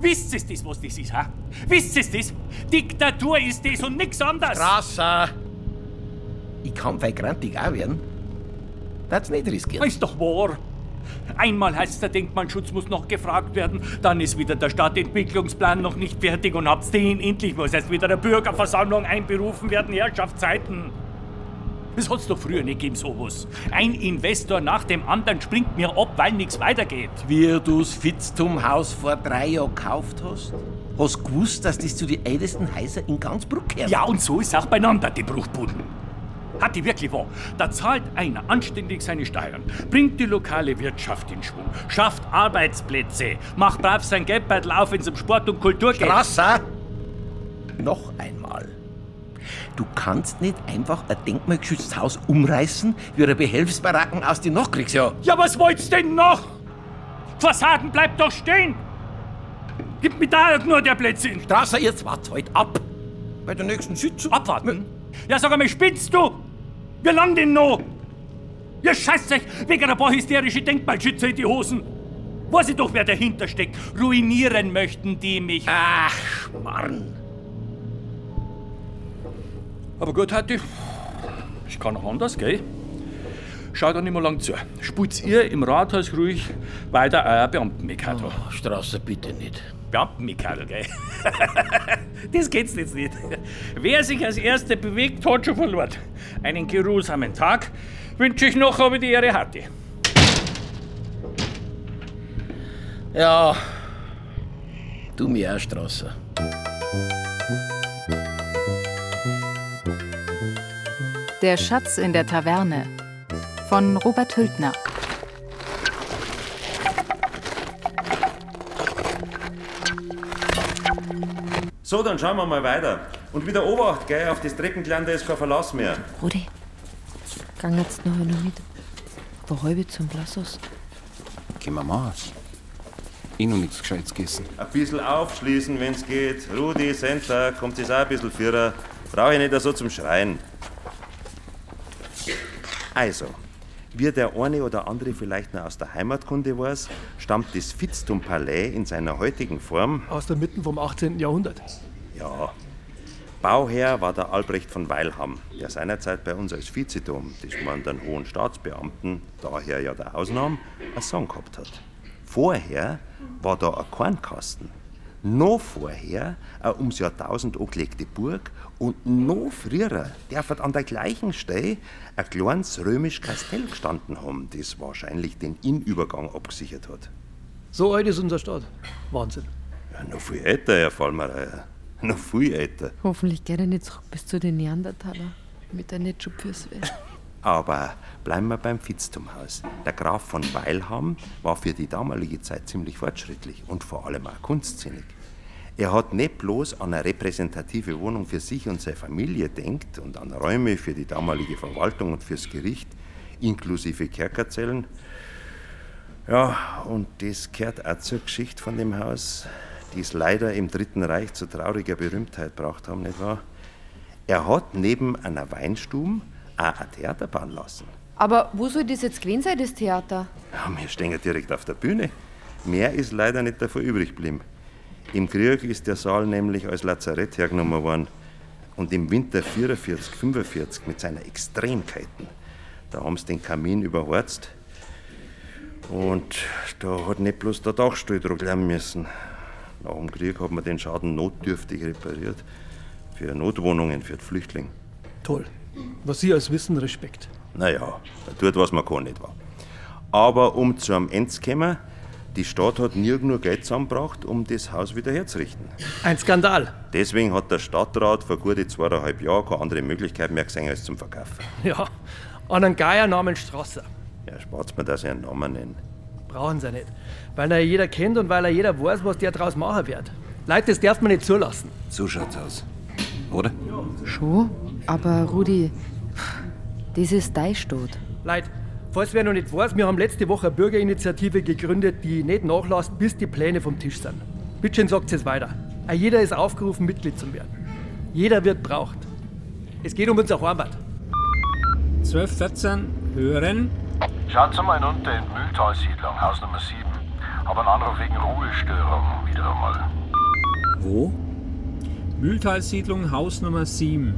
Wisst ihr das, was das ist, ha? Wisst ihr das? Diktatur ist das und nichts anderes. Strasser! Ich kann grantig auch werden. Das nicht riskieren. Ist doch wahr. Einmal heißt der Denkmalschutz muss noch gefragt werden, dann ist wieder der Stadtentwicklungsplan noch nicht fertig und ab den endlich muss erst wieder eine Bürgerversammlung einberufen werden, Herrschaftszeiten. Das hat's doch früher nicht gegeben, sowas. Ein Investor nach dem anderen springt mir ab, weil nichts weitergeht. Wie du's Fitztum-Haus vor drei Jahren gekauft hast? Hast gewusst, dass das zu den ältesten Häusern in ganz Bruck gehört? Ja, und so ist auch beieinander, die Bruchbuden. Hat die wirklich wahr? Da zahlt einer anständig seine Steuern, bringt die lokale Wirtschaft in Schwung, schafft Arbeitsplätze, macht brav sein Geldbeutel auf, wenn es um Sport und Kultur geht. Strasser! Noch einmal. Du kannst nicht einfach ein denkmalgeschütztes Haus umreißen wie eine Behelfsbaracken aus den Nachkriegsjahren. Ja, was wollt's denn noch? Fassaden bleibt doch stehen! Gib mir da nur der Blödsinn! Strasser, jetzt wart's halt ab. Bei der nächsten Sitzung. Abwarten? Ja, sag einmal, spinnst du? Wie lang denn noch? Ihr scheißt euch wegen ein paar hysterische Denkmalschützer in die Hosen. Weiß ich doch, wer dahinter steckt. Ruinieren möchten die mich. Ach, Mann. Aber gut, Hatti. Ich kann auch anders, gell? Schaut doch nicht mehr lang zu. Spult ihr im Rathaus ruhig weiter euer Beamtenmikado. Oh, Strasser, bitte nicht. Beamtenmikado, gell? das geht's jetzt nicht. Wer sich als Erster bewegt, hat schon verloren. Einen geruhsamen Tag wünsche ich noch, ob ich die Ehre hatte. Ja, du mir auch, Strasser. Der Schatz in der Taverne von Robert Hültner. So, dann schauen wir mal weiter. Und wieder Obacht, gell? Auf das da ist kein Verlass mehr. Rudi, gang jetzt noch einer mit. Wo halb zum Blassos? Gehen wir mal. Eh noch nichts Gescheites gegessen. Ein bisschen aufschließen, wenn's geht. Rudi, Senta, kommt das auch ein bisschen führer. Brauche ich nicht so zum Schreien. Also, wie der eine oder andere vielleicht noch aus der Heimatkunde weiß, stammt das Fitztum-Palais in seiner heutigen Form Aus der Mitte vom 18. Jahrhundert. Ja. Bauherr war der Albrecht von Weilham, der seinerzeit bei uns als Vizedom, das man den hohen Staatsbeamten, daher ja der Ausnahme, einen Song gehabt hat. Vorher war da ein Kornkasten. Noch vorher eine ums Jahrtausend angelegte Burg und noch früher darf an der gleichen Stelle ein kleines römisch Kastell gestanden haben, das wahrscheinlich den Innenübergang abgesichert hat. So alt ist unser Stadt. Wahnsinn. Ja, noch viel älter, Herr Vollmereier. Noch viel älter. Hoffentlich geht er nicht zurück bis zu den Neandertaler. Mit der Netschupfürswehr. Aber bleiben wir beim Fitztumhaus. Der Graf von Weilham war für die damalige Zeit ziemlich fortschrittlich und vor allem auch kunstsinnig. Er hat nicht bloß an eine repräsentative Wohnung für sich und seine Familie denkt und an Räume für die damalige Verwaltung und fürs Gericht, inklusive Kerkerzellen. Ja, und das gehört auch zur Geschichte von dem Haus, die es leider im Dritten Reich zu trauriger Berühmtheit gebracht haben, nicht wahr? Er hat neben einer Weinstube auch ein Theater bauen lassen. Aber wo soll das jetzt gewesen sein, das Theater? Ja, wir stehen ja direkt auf der Bühne. Mehr ist leider nicht davon übrig geblieben. Im Krieg ist der Saal nämlich als Lazarett hergenommen worden. Und im Winter 44, 45 mit seinen Extremkeiten, da haben sie den Kamin überhorzt. Und da hat nicht bloß der Dachstuhl lernen müssen. Nach dem Krieg hat man den Schaden notdürftig repariert. Für Notwohnungen für die Flüchtlinge. Toll. Was Sie als wissen, Respekt. Naja, er tut, was man kann, nicht wahr? Aber um zu einem Ende zu kommen, die Stadt hat nirgends nur Geld zusammengebracht, um das Haus wieder herzurichten. Ein Skandal. Deswegen hat der Stadtrat vor gute zweieinhalb Jahren keine andere Möglichkeit mehr gesehen als zum Verkaufen. Ja, an einen Geier namens Strasser. Ja, spart mir, dass ich einen Namen nenne. Brauchen Sie nicht. Weil er jeder kennt und weil er jeder weiß, was der draus machen wird. Leute, das darf man nicht zulassen. So schaut's aus. Oder? Schon? Aber Rudi, das ist dein Stadt. Leute, falls wer noch nicht weiß, wir haben letzte Woche eine Bürgerinitiative gegründet, die nicht nachlässt, bis die Pläne vom Tisch sind. Bitte schön sagt es weiter. Auch jeder ist aufgerufen, Mitglied zu werden. Jeder wird braucht. Es geht um unsere Heimat. 1214 hören. Schaut mal hinunter in Mühltalsiedlung, Haus Nummer 7. Hab einen Anruf wegen Ruhestörung wieder einmal. Wo? Mühltalsiedlung, Haus Nummer 7.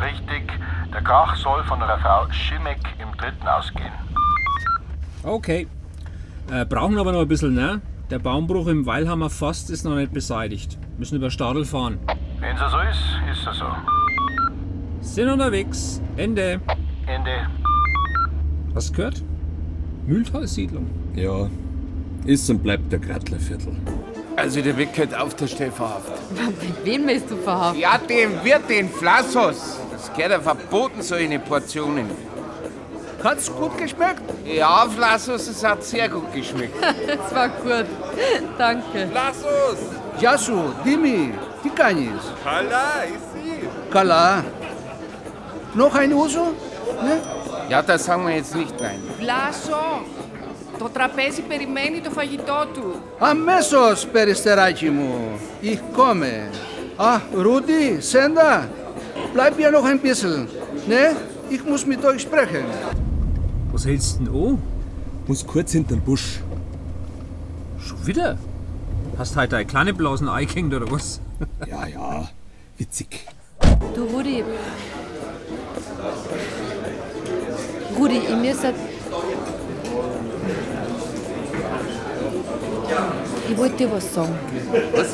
Richtig. Der Krach soll von einer Frau Schimek im dritten ausgehen. Okay. Äh, brauchen aber noch ein bisschen, ne? Der Baumbruch im Weilhammer Forst ist noch nicht beseitigt. Müssen über Stadel fahren. Wenn es so ist, ist es so. Sind unterwegs. Ende. Ende. Hast du gehört? Mühltalsiedlung. Ja, ist und bleibt der Grattlerviertel. Also der wird gehört auf der Stelle verhaftet. Wen willst du verhaften? Ja, dem wird den Flassos. Das gehört ja verboten, solche Portionen. Hat's gut geschmeckt? Ja, Flassus, es hat sehr gut geschmeckt. es war gut. Danke. Flassus! Jasu, Dimi, τι Kala, Καλά, εσύ. Καλά. Noch ein Uso? Ne? Ja, das sagen wir jetzt nicht, nein. Βλάσο, το τραπέζι περιμένει το φαγητό του. Αμέσως, περιστεράκι μου. Ich komme. Ah, Rudi, Senda, bleib hier noch ein bisschen. Ne? Ich muss mit euch sprechen. Was hältst du denn an? Muss kurz hinterm Busch. Schon wieder? Hast heute eine kleine Blasen eingehängt oder was? Ja, ja, witzig. Du, Rudi. Rudi, ich müsste. Ich wollte dir was sagen. Was?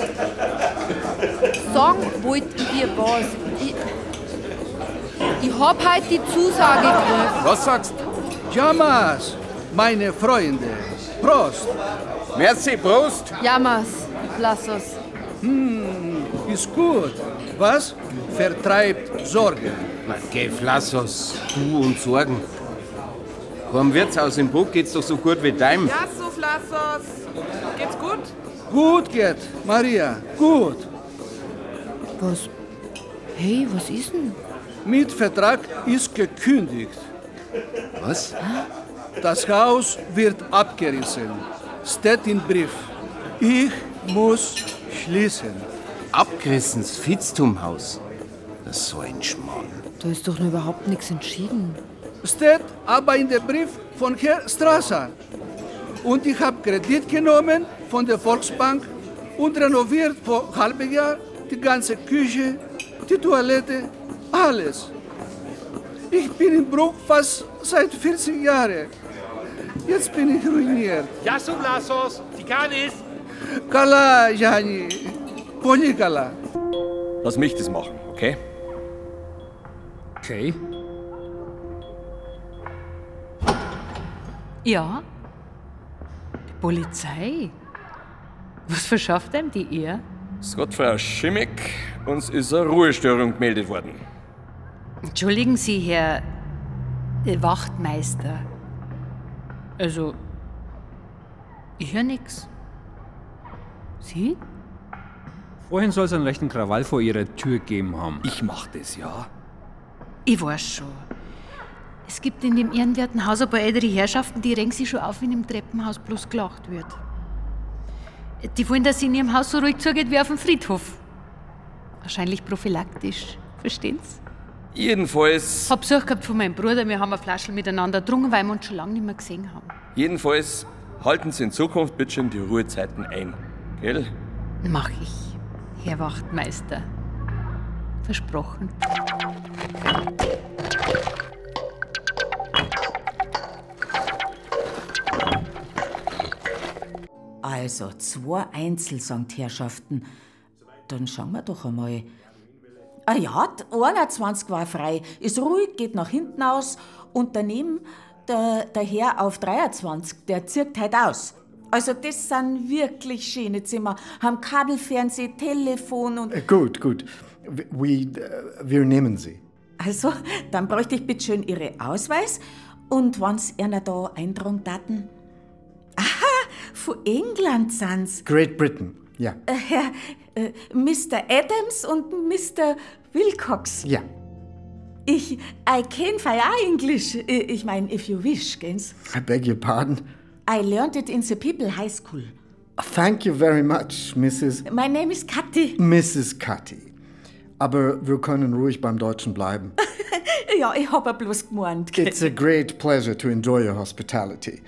Sagen wollte ich dir was. Ich, ich hab heute die Zusage gekriegt. Was sagst Jamas, meine Freunde. Prost. Merci, Prost. Jamas, lass. Hm, ist gut. Was? Vertreibt Sorgen. Man, Gev. Du und Sorgen. Vom Wirtshaus in Bruck geht's doch so gut wie deinem. Lassos, Flassos. Geht's gut? Gut geht, Maria. Gut. Was? Hey, was ist denn? Mietvertrag ist gekündigt. Was? Das Haus wird abgerissen. Steht im Brief. Ich muss schließen. Abgerissen, das Fitztumhaus. Das ist so ein Schmarrn. Da ist doch noch überhaupt nichts entschieden. Steht aber in dem Brief von Herrn Strasser. Und ich habe Kredit genommen von der Volksbank und renoviert vor halbem Jahr die ganze Küche, die Toilette, alles. Ich bin in Bruch fast seit 40 Jahren. Jetzt bin ich ruiniert. Ja, so Lasos, die kann. Kala, Jani. Pony Kala. Lass mich das machen, okay? Okay. Ja. Die Polizei. Was verschafft einem die ihr? Es Ehr? Frau Schimmig, uns ist eine Ruhestörung gemeldet worden. Entschuldigen Sie, Herr Wachtmeister. Also, ich höre nix. Sie? Vorhin soll es einen rechten Krawall vor ihrer Tür gegeben haben. Ich mach das, ja. Ich weiß schon. Es gibt in dem ehrenwerten Haus ein paar ältere Herrschaften, die regen sich schon auf, wenn im Treppenhaus bloß gelacht wird. Die wollen, dass es in ihrem Haus so ruhig zugeht wie auf dem Friedhof. Wahrscheinlich prophylaktisch. Verstehen Sie? Jedenfalls, Hab Besuch gehabt von meinem Bruder, wir haben eine Flasche miteinander getrunken, weil wir uns schon lange nicht mehr gesehen haben. jedenfalls halten Sie in Zukunft bitte schön die Ruhezeiten ein. Gell? Mach ich, Herr Wachtmeister. Versprochen. Also, zwei Einzelsanktherrschaften. Dann schauen wir doch einmal. Ah ja, die 21 war frei. Ist ruhig, geht nach hinten aus. Und daneben der, der Herr auf 23, der zirkt halt aus. Also, das sind wirklich schöne Zimmer. Haben Kabelfernseh, Telefon und. Äh, Gut, gut. Wir, äh, wir nehmen sie. Also, dann bräuchte ich bitte schön Ihre Ausweis und wann's einer da eintragen daten. Aha, von England sind's. Great Britain, ja. Äh, Herr äh, Mr. Adams und Mr. Wilcox. Ja. Ich, I can fire English. Äh, Ich meine, if you wish, gens. I beg your pardon. I learned it in the People High School. Thank you very much, Mrs. My name is Kathi. Mrs. Cutty. Aber wir können ruhig beim Deutschen bleiben. Ja, ich hab ja bloß gemeint. It's a great pleasure to enjoy your hospitality.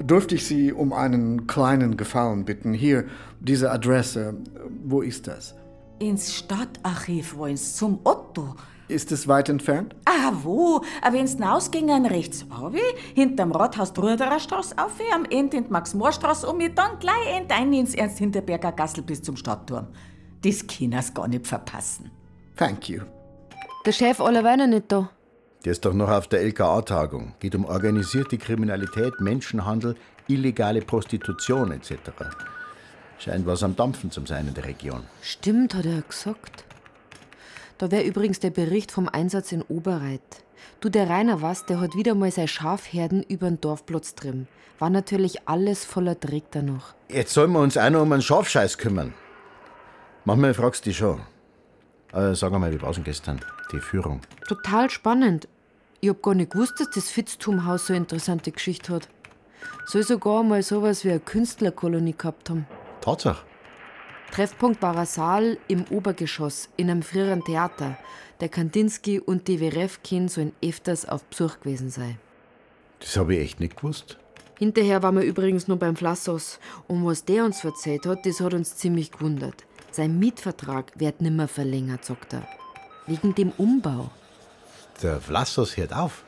Dürfte ich Sie um einen kleinen Gefallen bitten? Hier, diese Adresse. Wo ist das? Ins Stadtarchiv wollen's zum Otto. Ist es weit entfernt? Ah, wo? Aber wenn's hinausgingen, rechts runter, hinterm Rathaus Bruderer Straße auf, am Ende in Max-Mohr-Straße um, dann gleich endein ins Ernst-Hinterberger Gassel bis zum Stadtturm. Das kann's gar nicht verpassen. Thank you. Der Chef allerweil nicht da. Der ist doch noch auf der LKA-Tagung. Geht um organisierte Kriminalität, Menschenhandel, illegale Prostitution etc. Scheint was am Dampfen zu sein in der Region. Stimmt, hat er gesagt. Da wäre übrigens der Bericht vom Einsatz in Oberreit. Du, der Rainer was, der hat wieder mal seine Schafherden über den Dorfplatz drin. War natürlich alles voller Dreck da noch. Jetzt sollen wir uns auch noch um einen Schafscheiß kümmern. Manchmal fragst du dich schon. Äh, sag mal, wie war's denn gestern? Die Führung. Total spannend. Ich hab gar nicht gewusst, dass das Fitztumhaus so eine interessante Geschichte hat. Soll sogar mal sowas wie eine Künstlerkolonie gehabt haben. Tatsache. Treffpunkt war ein Saal im Obergeschoss in einem früheren Theater. Der Kandinsky und die Werewkin sollen öfters auf Besuch gewesen sein. Das habe ich echt nicht gewusst. Hinterher waren wir übrigens nur beim Flassos. Und was der uns erzählt hat, das hat uns ziemlich gewundert. Sein Mietvertrag wird nimmer verlängert, sagt er. Wegen dem Umbau. Der Vlassos hört auf.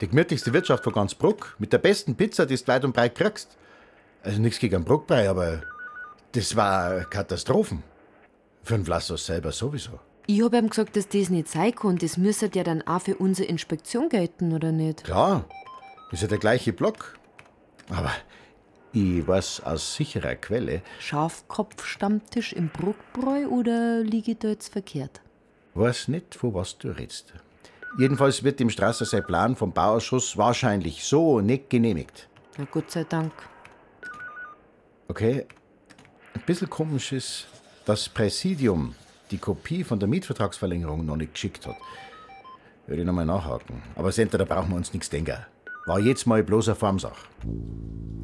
Die gemütlichste Wirtschaft von ganz Bruck, mit der besten Pizza, die du weit und breit kriegst. Also nichts gegen Bruckbrei, aber das war Katastrophen. Für den Vlassos selber sowieso. Ich hab ihm gesagt, dass das nicht sein kann. Das müsste ja dann auch für unsere Inspektion gelten, oder nicht? Klar, ist ja der gleiche Block. Aber ich weiß aus sicherer Quelle, Schafkopfstammtisch im Bruckbräu oder liege ich da jetzt verkehrt? weiß nicht, von was du redest. Jedenfalls wird dem Strasser sein Plan vom Bauausschuss wahrscheinlich so nicht genehmigt. Na Gott sei Dank. Okay, ein bisschen komisch ist, dass das Präsidium die Kopie von der Mietvertragsverlängerung noch nicht geschickt hat. Würde ich nochmal nachhaken. Aber Senta, da brauchen wir uns nichts denken. War jetzt mal bloß eine Formsache.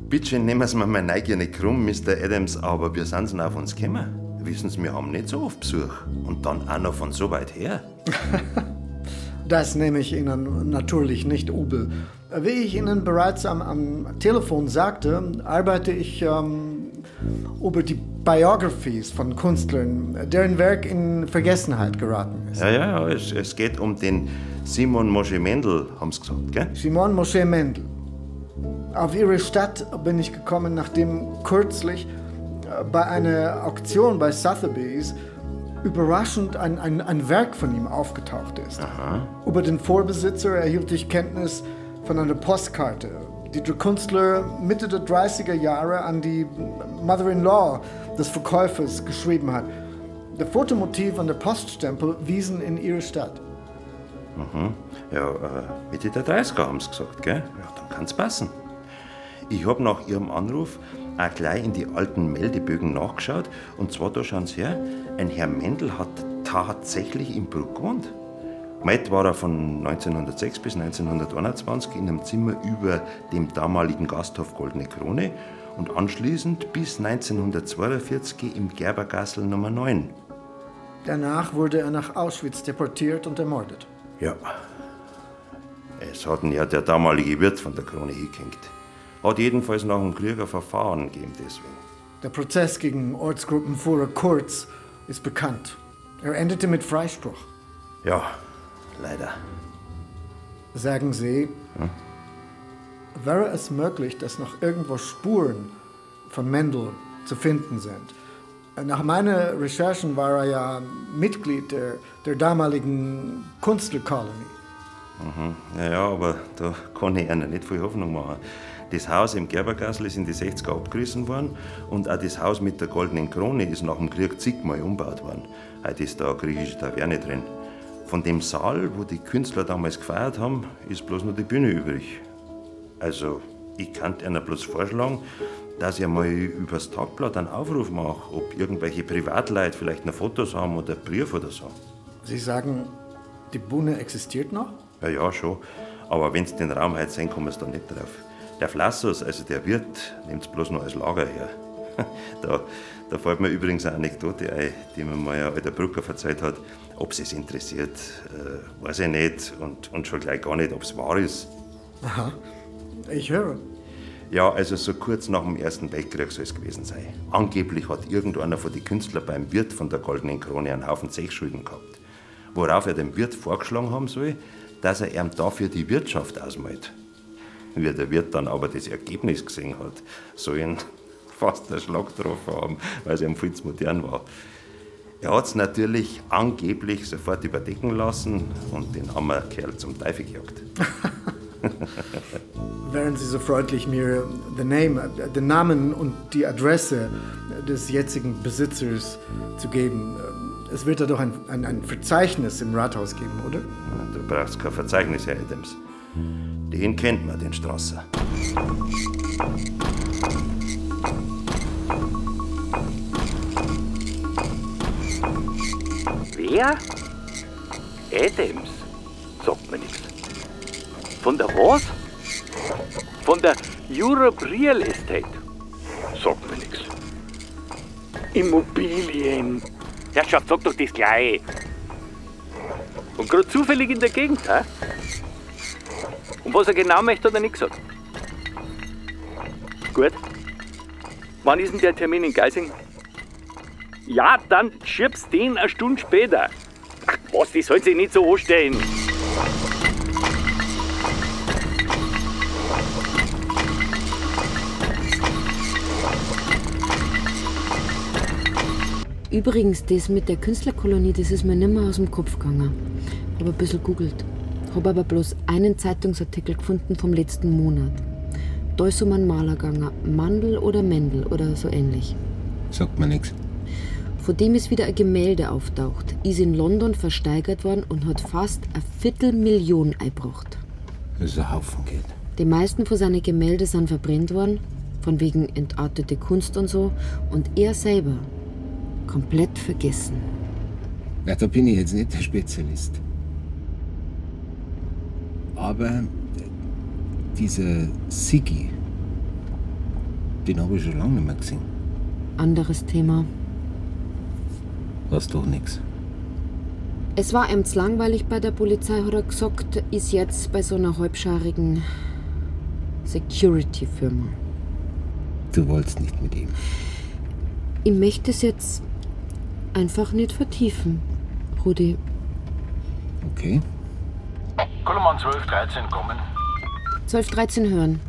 Bitte nehmen Sie mir meine Neugier nicht krumm, Mr. Adams, aber wir sind auf uns gekommen. Wissen Sie, wir haben nicht so oft Besuch. Und dann auch noch von so weit her. Das nehme ich Ihnen natürlich nicht übel. Wie ich Ihnen bereits am, am Telefon sagte, arbeite ich ähm, über die Biographies von Künstlern, deren Werk in Vergessenheit geraten ist. Ja, ja, es, es geht um den Simon Mosche Mendel, haben Sie gesagt, gell? Simon Mosche Mendel. Auf ihre Stadt bin ich gekommen, nachdem kürzlich äh, bei einer Auktion bei Sotheby's überraschend ein, ein, ein Werk von ihm aufgetaucht ist. Über den Vorbesitzer erhielt ich Kenntnis von einer Postkarte, die der Künstler Mitte der 30er Jahre an die Mother-in-Law des Verkäufers geschrieben hat. Der Fotomotiv und der Poststempel wiesen in ihre Stadt. Mhm. Ja, äh, Mitte der 30er haben Sie gesagt, gell? Ja, dann kann's passen. Ich habe nach Ihrem Anruf auch gleich in die alten Meldebögen nachgeschaut. Und zwar, da schauen Sie her, ein Herr Mendel hat tatsächlich in Bruck gewohnt. Gemeldet war er von 1906 bis 1921 in einem Zimmer über dem damaligen Gasthof Goldene Krone und anschließend bis 1942 im Gerbergassel Nummer 9. Danach wurde er nach Auschwitz deportiert und ermordet. Ja. Es hat ihn ja der damalige Wirt von der Krone hingehängt. Hat jedenfalls nach dem Krieg ein Verfahren gegeben deswegen. Der Prozess gegen Ortsgruppenführer Kurz ist bekannt. Er endete mit Freispruch. Ja, leider. Sagen Sie, wäre es möglich, dass noch irgendwo Spuren von Mendel zu finden sind? Nach meinen Recherchen war er ja Mitglied der, der damaligen Künstlerkolonie. Mhm. Ja, ja, aber da kann ich Ihnen nicht viel Hoffnung machen. Das Haus im Gerbergassel ist in die 60er abgerissen worden und auch das Haus mit der goldenen Krone ist nach dem Krieg zigmal umgebaut worden. Heute ist da eine griechische Taverne drin. Von dem Saal, wo die Künstler damals gefeiert haben, ist bloß noch die Bühne übrig. Also, ich kann Ihnen bloß vorschlagen, dass ich mal übers Tagblatt einen Aufruf mache, ob irgendwelche Privatleute vielleicht noch Fotos haben oder Brief oder so. Sie sagen, die Bühne existiert noch? Ja, ja, schon. Aber wenn Sie den Raum heute sehen, kommen Sie da nicht drauf. Der Flassos, also der Wirt, nimmt es bloß noch als Lager her. Da, da fällt mir übrigens eine Anekdote ein, die mir mal ein alter Brucker erzählt hat. Ob es interessiert, äh, weiß ich nicht. Und, und schon gleich gar nicht, ob es wahr ist. Aha, ich höre. Ja, also so kurz nach dem Ersten Weltkrieg soll es gewesen sein. Angeblich hat irgendeiner von den Künstlern beim Wirt von der Goldenen Krone einen Haufen Zechschulden gehabt. Worauf er dem Wirt vorgeschlagen haben soll, dass er ihm dafür die Wirtschaft ausmalt. Wie der Wirt dann aber das Ergebnis gesehen hat, soll ihn fast der Schlag getroffen haben, weil es ihm viel zu modern war. Er hat es natürlich angeblich sofort überdecken lassen und den armen Kerl zum Teufel gejagt. Wären Sie so freundlich, mir den Namen und die Adresse des jetzigen Besitzers zu geben. Es wird da doch ein, ein, ein Verzeichnis im Rathaus geben, oder? Du brauchst kein Verzeichnis, Herr Adams. Den kennt man, den Strasser. Wer? Adams? Sagt mir nichts. Von der was? Von der Europe Real Estate? Sagt mir nichts. Immobilien. Herrschaft, sag doch das gleich. Und gerade zufällig in der Gegend, hä? Was er genau möchte, hat er nicht gesagt. Gut. Wann ist denn der Termin in Geising? Ja, dann schiebst den eine Stunde später. Ach was, die sollen sich nicht so anstellen. Übrigens, das mit der Künstlerkolonie, das ist mir nimmer aus dem Kopf gegangen. Hab ein bisschen googelt. Hab aber bloß einen Zeitungsartikel gefunden vom letzten Monat. Da ist um einen Maler gegangen. Mandel oder Mendel oder so ähnlich. Sagt mir nichts. Von dem ist wieder ein Gemälde auftaucht. Ist in London versteigert worden und hat fast eine Viertelmillion eingebracht. Das ist ein Haufen Geld. Die meisten von seinen Gemälde sind verbrennt worden, von wegen entartete Kunst und so. Und er selber komplett vergessen. Na, da bin ich jetzt nicht der Spezialist. Aber dieser Siggi, den habe ich schon lange nicht mehr gesehen. Anderes Thema. Was doch nix. Es war ihm zu langweilig bei der Polizei, hat er gesagt, ist jetzt bei so einer halbscharigen Security-Firma. Du wolltest nicht mit ihm. Ich möchte es jetzt einfach nicht vertiefen, Rudi. Okay. Kollemann 1213 kommen. 12, 13 hören.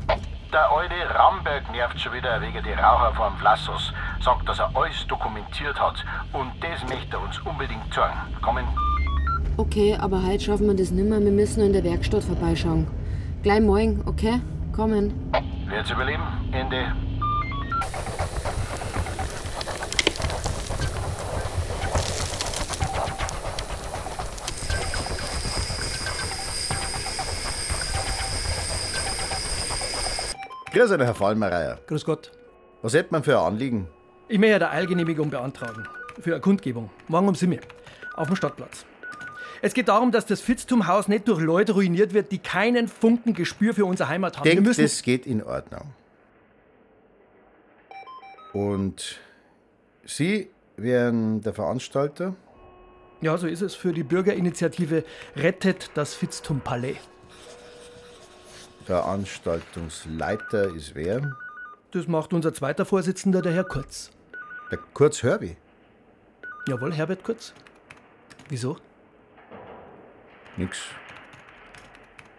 Der alte Ramberg nervt schon wieder wegen die Raucher vom Vlassos. Sagt, dass er alles dokumentiert hat. Und das möchte er uns unbedingt zeigen. Kommen. Okay, aber heute schaffen wir das nimmer. Wir müssen in der Werkstatt vorbeischauen. Gleich morgen, okay? Kommen. Wird's überleben? Ende. Grüß euch, Herr Fallmereier. Grüß Gott. Was hätte man für ein Anliegen? Ich möchte eine Eilgenehmigung beantragen. Für eine Kundgebung. Morgen um 7 Uhr. Auf dem Stadtplatz. Es geht darum, dass das Fitztum-Haus nicht durch Leute ruiniert wird, die keinen Funken Gespür für unsere Heimat haben. Wir Denkt, müssen das geht in Ordnung. Und Sie wären der Veranstalter? Ja, so ist es für die Bürgerinitiative Rettet das Fitztum-Palais. Veranstaltungsleiter ist wer? Das macht unser zweiter Vorsitzender, der Herr Kurz. Der Kurz Hörbi. Jawohl, Herbert Kurz. Wieso? Nix.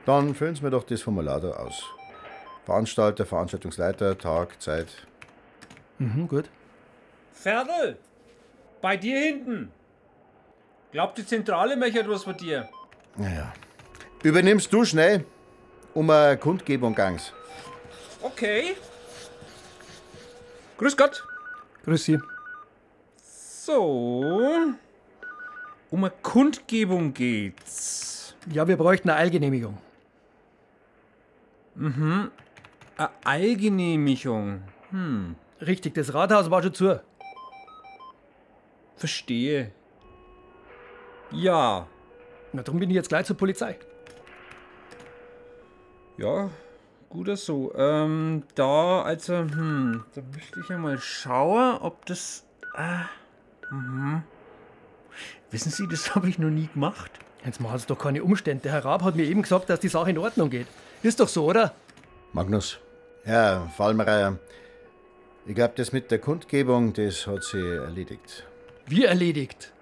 Dann füllen Sie mir doch das Formular da aus. Veranstalter, Veranstaltungsleiter, Tag, Zeit. Mhm, gut. Ferdl, bei dir hinten. Glaubt die Zentrale möchte etwas von dir. Naja. Übernimmst du schnell, um eine Kundgebung gangs. Okay. Grüß Gott. Grüß Sie. So. Um eine Kundgebung geht's. Ja, wir bräuchten eine Eilgenehmigung. Mhm. Eine Eilgenehmigung. Hm. Richtig, das Rathaus war schon zu. Verstehe. Ja. Na, darum bin ich jetzt gleich zur Polizei. Ja, guter so. Ähm, da, also, hm, da möchte ich ja mal schauen, ob das. Ah, mhm. Wissen Sie, das habe ich noch nie gemacht. Jetzt machen Sie doch keine Umstände. Der Herr Raab hat mir eben gesagt, dass die Sache in Ordnung geht. Ist doch so, oder? Magnus, Ja, Fallmereier. Ich glaube, das mit der Kundgebung, das hat sie erledigt. Wie erledigt?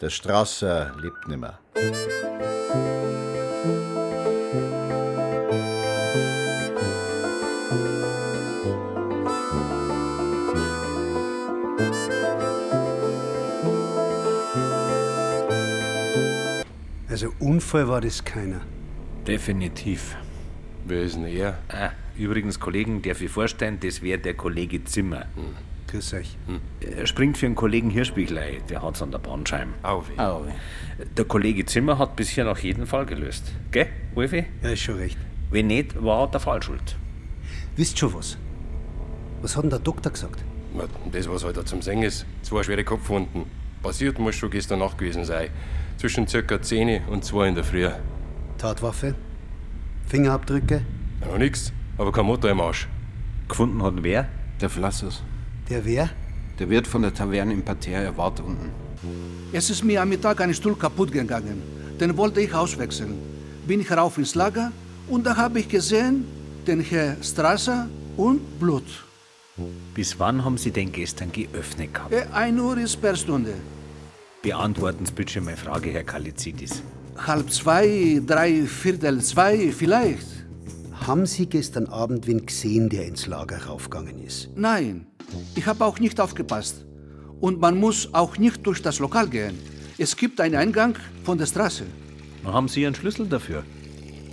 Der Strasser lebt nimmer. Also Unfall war das keiner. Definitiv. Wer ist denn er? Ah, übrigens, Kollegen, darf ich vorstellen, das wäre der Kollege Zimmer. Grüß euch. Er springt für den Kollegen Hirschbichlei, der hat's an der Bandscheibe. Auwe. Auwe. Der Kollege Zimmer hat bisher noch jeden Fall gelöst. Gell, Wolfi? Ja, ist schon recht. Wenn nicht, war der Fall schuld. Wisst schon was? Was hat denn der Doktor gesagt? Na, Das, was heute zum Singen ist. Zwei schwere Kopfwunden. Passiert muss schon gestern Nacht gewesen sein. Zwischen circa 10 und 2 in der Früh. Tatwaffe? Fingerabdrücke? Ja, noch nix, aber kein Motor im Arsch. Gefunden hat wer? Der Flassus. Der wer? Der Wirt von der Taverne im Parterre, er wart unten. Es ist mir am Mittag ein Stuhl kaputt gegangen. Den wollte ich auswechseln. Bin ich rauf ins Lager und da habe ich gesehen, den Herr Strasser und Blut. Bis wann haben Sie denn gestern geöffnet gehabt? Äh, Ein Uhr ist per Stunde. Beantworten Sie bitte meine Frage, Herr Kalizidis. Halb zwei, drei Viertel zwei vielleicht. Haben Sie gestern Abend wen gesehen, der ins Lager raufgegangen ist? Nein, ich habe auch nicht aufgepasst. Und man muss auch nicht durch das Lokal gehen. Es gibt einen Eingang von der Straße. Haben Sie einen Schlüssel dafür?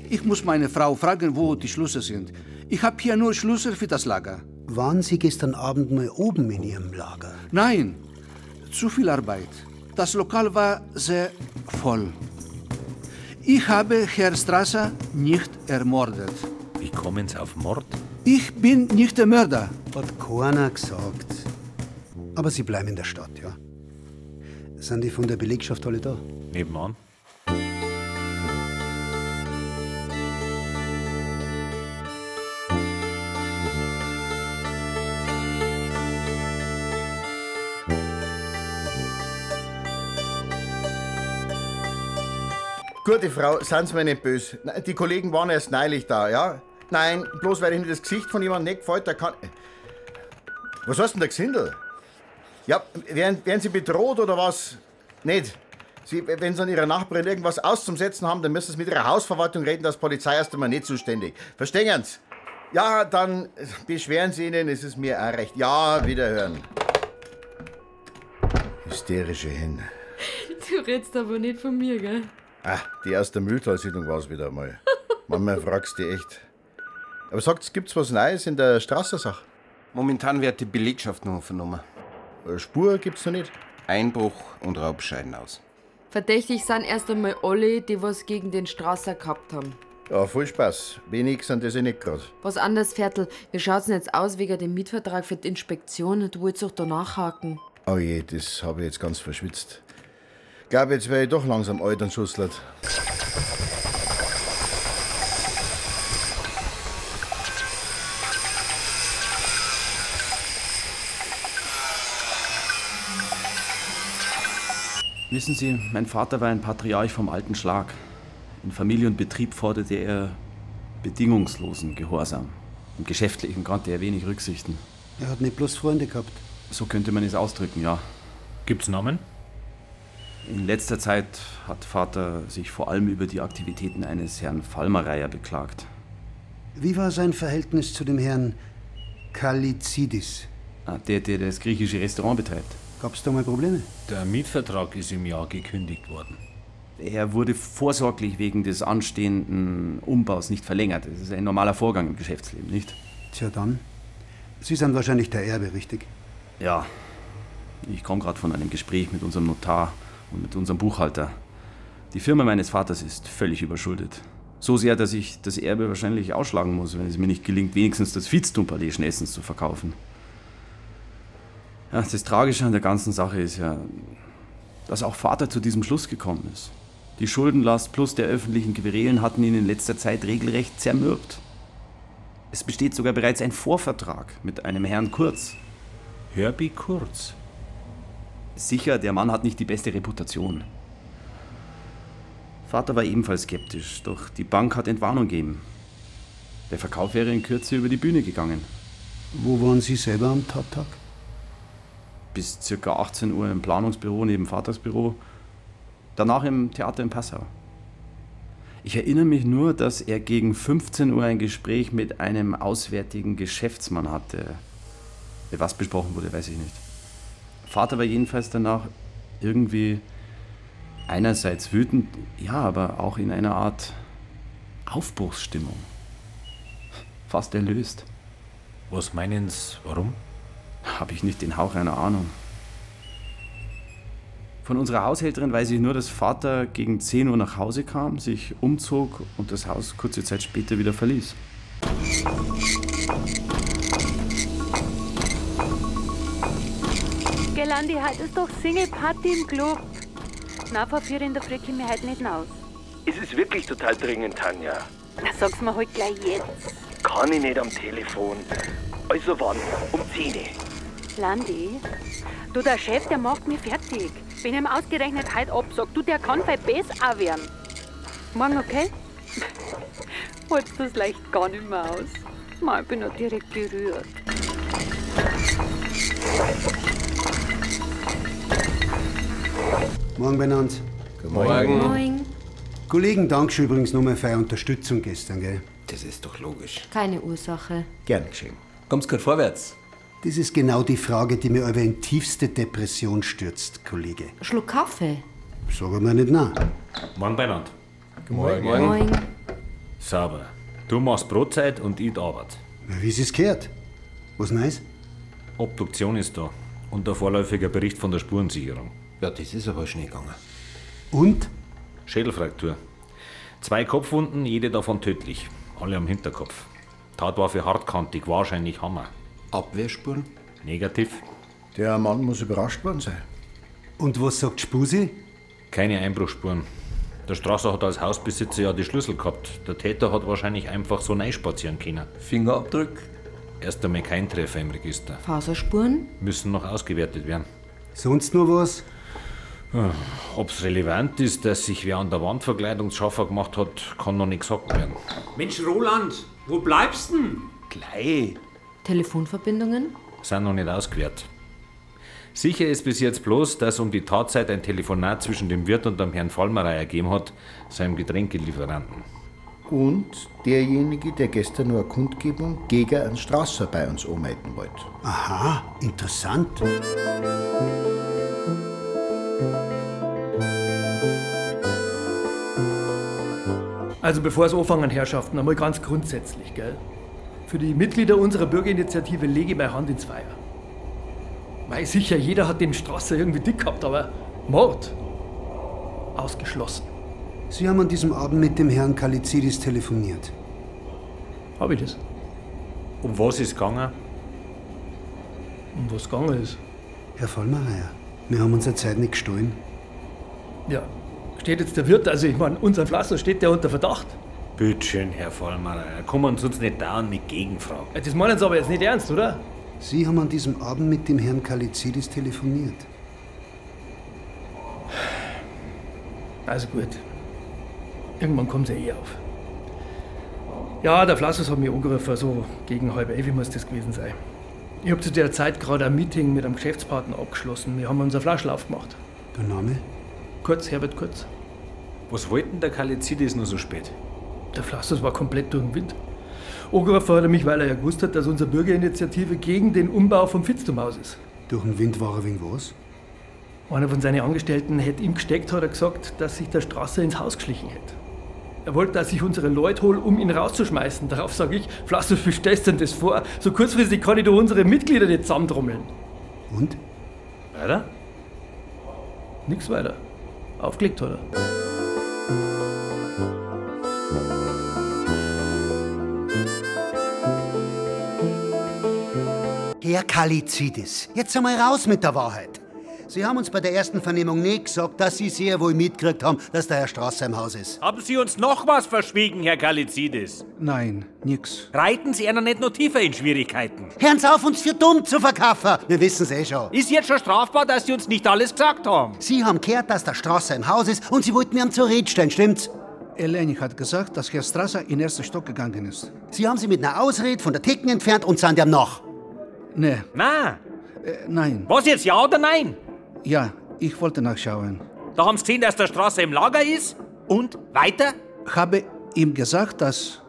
Ich muss meine Frau fragen, wo die Schlüssel sind. Ich habe hier nur Schlüssel für das Lager. Waren Sie gestern Abend mal oben in Ihrem Lager? Nein, zu viel Arbeit. Das Lokal war sehr voll. Ich habe Herr Strasser nicht ermordet. Wie kommen Sie auf Mord? Ich bin nicht der Mörder. Hat keiner gesagt. Aber Sie bleiben in der Stadt, ja? Sind die von der Belegschaft alle da? Nebenan. Gute Frau, seien Sie mir nicht böse. Die Kollegen waren erst neulich da, ja? Nein, bloß weil Ihnen das Gesicht von jemandem nicht gefällt, der kann. Was heißt denn der Gesindel? Ja, werden, werden Sie bedroht oder was? Nicht. Sie, wenn Sie an Ihrer Nachbarin irgendwas auszusetzen haben, dann müssen Sie mit Ihrer Hausverwaltung reden, das Polizei erst einmal nicht zuständig. Verstehen Sie? Ja, dann beschweren Sie Ihnen, es ist mir auch recht. Ja, wiederhören. Hysterische Hin. Du redst aber nicht von mir, gell? Ah, die aus der Mühltalsiedlung war es wieder einmal. Manchmal fragst du echt. Aber sagt, gibt's was Neues in der Straßensache? Momentan wird die Belegschaft noch vernommen. Spur gibt's noch nicht? Einbruch und Raubscheiden aus. Verdächtig sind erst einmal alle, die was gegen den Strasser gehabt haben. Ja, voll Spaß. Wenig sind das ja nicht gerade. Was anderes, Viertel. Wie schaut's denn jetzt aus wegen dem Mietvertrag für die Inspektion? Du wolltest doch da nachhaken. Oh je, das habe ich jetzt ganz verschwitzt. Glaub, jetzt wäre ich doch langsam alt und schusslert. Wissen Sie, mein Vater war ein Patriarch vom alten Schlag. In Familie und Betrieb forderte er bedingungslosen Gehorsam. Im Geschäftlichen konnte er wenig Rücksichten. Er hat nicht bloß Freunde gehabt. So könnte man es ausdrücken, ja. Gibt's Namen? In letzter Zeit hat Vater sich vor allem über die Aktivitäten eines Herrn Fallmereier beklagt. Wie war sein Verhältnis zu dem Herrn Kalizidis? Ah, Der, der das griechische Restaurant betreibt. Gab's da mal Probleme? Der Mietvertrag ist im Jahr gekündigt worden. Er wurde vorsorglich wegen des anstehenden Umbaus nicht verlängert. Das ist ein normaler Vorgang im Geschäftsleben, nicht? Tja, dann. Sie sind wahrscheinlich der Erbe, richtig? Ja. Ich komme gerade von einem Gespräch mit unserem Notar und mit unserem Buchhalter. Die Firma meines Vaters ist völlig überschuldet. So sehr, dass ich das Erbe wahrscheinlich ausschlagen muss, wenn es mir nicht gelingt, wenigstens das schnellstens zu verkaufen. Ja, das Tragische an der ganzen Sache ist ja, dass auch Vater zu diesem Schluss gekommen ist. Die Schuldenlast plus der öffentlichen Querelen hatten ihn in letzter Zeit regelrecht zermürbt. Es besteht sogar bereits ein Vorvertrag mit einem Herrn Kurz. Herbie Kurz? Sicher, der Mann hat nicht die beste Reputation. Vater war ebenfalls skeptisch, doch die Bank hat Entwarnung gegeben. Der Verkauf wäre in Kürze über die Bühne gegangen. Wo waren Sie selber am Tattag? Bis ca. 18 Uhr im Planungsbüro neben Vaters Büro, danach im Theater in Passau. Ich erinnere mich nur, dass er gegen 15 Uhr ein Gespräch mit einem auswärtigen Geschäftsmann hatte. Was besprochen wurde, weiß ich nicht. Vater war jedenfalls danach irgendwie einerseits wütend, ja, aber auch in einer Art Aufbruchsstimmung. Fast erlöst. Was meinen Sie, warum? Habe ich nicht den Hauch einer Ahnung. Von unserer Haushälterin weiß ich nur, dass Vater gegen 10 Uhr nach Hause kam, sich umzog und das Haus kurze Zeit später wieder verließ. Gelandi, heute ist doch Single-Party im Club. Na, vor vier in der Früh komme ich heute nicht aus. Es ist wirklich total dringend, Tanja. Na, sag's mir halt gleich jetzt. Kann ich nicht am Telefon. Also wann? Um 10 Uhr. Landi, du, der Chef, der macht mich fertig. Wenn ich ihm ausgerechnet heute absag, du, der kann bei Bess auch werden. Morgen, okay? Holst du das leicht gar nicht mehr aus? Ich bin noch direkt gerührt. Morgen benannt. Guten Morgen. Moin. Kollegen, Dankeschön übrigens nochmal für eure Unterstützung gestern, gell? Das ist doch logisch. Keine Ursache. Gern geschehen. Kommt's gerade vorwärts? Das ist genau die Frage, die mir aber in tiefste Depression stürzt, Kollege. Schluck Kaffee. Sag mir nicht nein. Morgen beieinander. Morgen. Moin. Sauber. Du machst Brotzeit und ich die Arbeit. Na, Wie ist es gehört? Was Neues? Obduktion ist da. Und der vorläufige Bericht von der Spurensicherung. Ja, das ist aber schnell gegangen. Und? Schädelfraktur. Zwei Kopfwunden, jede davon tödlich. Alle am Hinterkopf. Tatwaffe hartkantig, wahrscheinlich Hammer. Abwehrspuren? Negativ. Der Mann muss überrascht worden sein. Und was sagt Spusi? Keine Einbruchspuren. Der Strasser hat als Hausbesitzer ja die Schlüssel gehabt. Der Täter hat wahrscheinlich einfach so reinspazieren können. Fingerabdruck? Erst einmal kein Treffer im Register. Faserspuren? Müssen noch ausgewertet werden. Sonst nur was? Ob es relevant ist, dass sich wer an der Wandverkleidung scharfer gemacht hat, kann noch nicht gesagt werden. Mensch, Roland, wo bleibst denn? Gleich. Telefonverbindungen? Sind noch nicht ausgewertet. Sicher ist bis jetzt bloß, dass um die Tatzeit ein Telefonat zwischen dem Wirt und dem Herrn Vollmerei ergeben hat, seinem Getränkelieferanten. Und derjenige, der gestern nur eine Kundgebung gegen einen Strasser bei uns anmelden wollte. Aha, interessant. Also bevor es anfangen, Herrschaften, einmal ganz grundsätzlich, gell? Für die Mitglieder unserer Bürgerinitiative lege ich meine Hand ins Feuer. Weil sicher, jeder hat den Strasser irgendwie dick gehabt, aber Mord? Ausgeschlossen. Sie haben an diesem Abend mit dem Herrn Kalizidis telefoniert. Hab ich das? Um was ist gegangen? Um was gegangen ist? Herr Vollmeier, wir haben unsere Zeit nicht gestohlen. Ja, steht jetzt der Wirt, also ich meine, unser Flasser steht der unter Verdacht. Bitteschön, Herr Vollmer, kommen Sie uns nicht dauernd mit Gegenfragen. Ja, Das meinen Sie aber jetzt nicht ernst, oder? Sie haben an diesem Abend mit dem Herrn Kalizidis telefoniert. Also gut. Irgendwann kommt er eh auf. Ja, der Flassus hat mich angerufen, so gegen halb elf muss das gewesen sein. Ich habe zu der Zeit gerade ein Meeting mit einem Geschäftspartner abgeschlossen. Wir haben unser Flaschel aufgemacht. Der Name? Kurz, Herbert Kurz. Was wollten der Kalizidis nur so spät? Der Flassus war komplett durch den Wind. Angerufen hat er mich, weil er ja gewusst hat, dass unsere Bürgerinitiative gegen den Umbau vom Fitztumhaus ist. Durch den Wind war er wegen was? Einer von seinen Angestellten hätte ihm gesteckt, hat er gesagt, dass sich der Strasser ins Haus geschlichen hätte. Er wollte, dass ich unsere Leute hole, um ihn rauszuschmeißen. Darauf sage ich, Flassus, wie stellst du denn das vor? So kurzfristig kann ich doch unsere Mitglieder nicht zusammentrommeln. Und? Weiter? Nix weiter. Aufgelegt hat er. Herr Kalizidis, jetzt einmal raus mit der Wahrheit. Sie haben uns bei der ersten Vernehmung nicht gesagt, dass Sie sehr wohl mitgekriegt haben, dass der Herr Strasser im Haus ist. Haben Sie uns noch was verschwiegen, Herr Kalizidis? Nein, nix. Reiten Sie einer nicht noch tiefer in Schwierigkeiten? Hören Sie auf, uns für dumm zu verkaufen. Wir wissen es eh schon. Ist jetzt schon strafbar, dass Sie uns nicht alles gesagt haben? Sie haben gehört, dass der Strasser im Haus ist und Sie wollten mir zur Rede stellen, stimmt's? Eleni hat gesagt, dass Herr Strasser in den ersten Stock gegangen ist. Sie haben sie mit einer Ausrede von der Ticken entfernt und sind ihm nach. Nee. Na, Äh, nein. was jetzt, ja oder nein? Ja, ich wollte nachschauen. Da haben Sie gesehen, dass der Straße im Lager ist? Und weiter? Habe ihm gesagt, dass,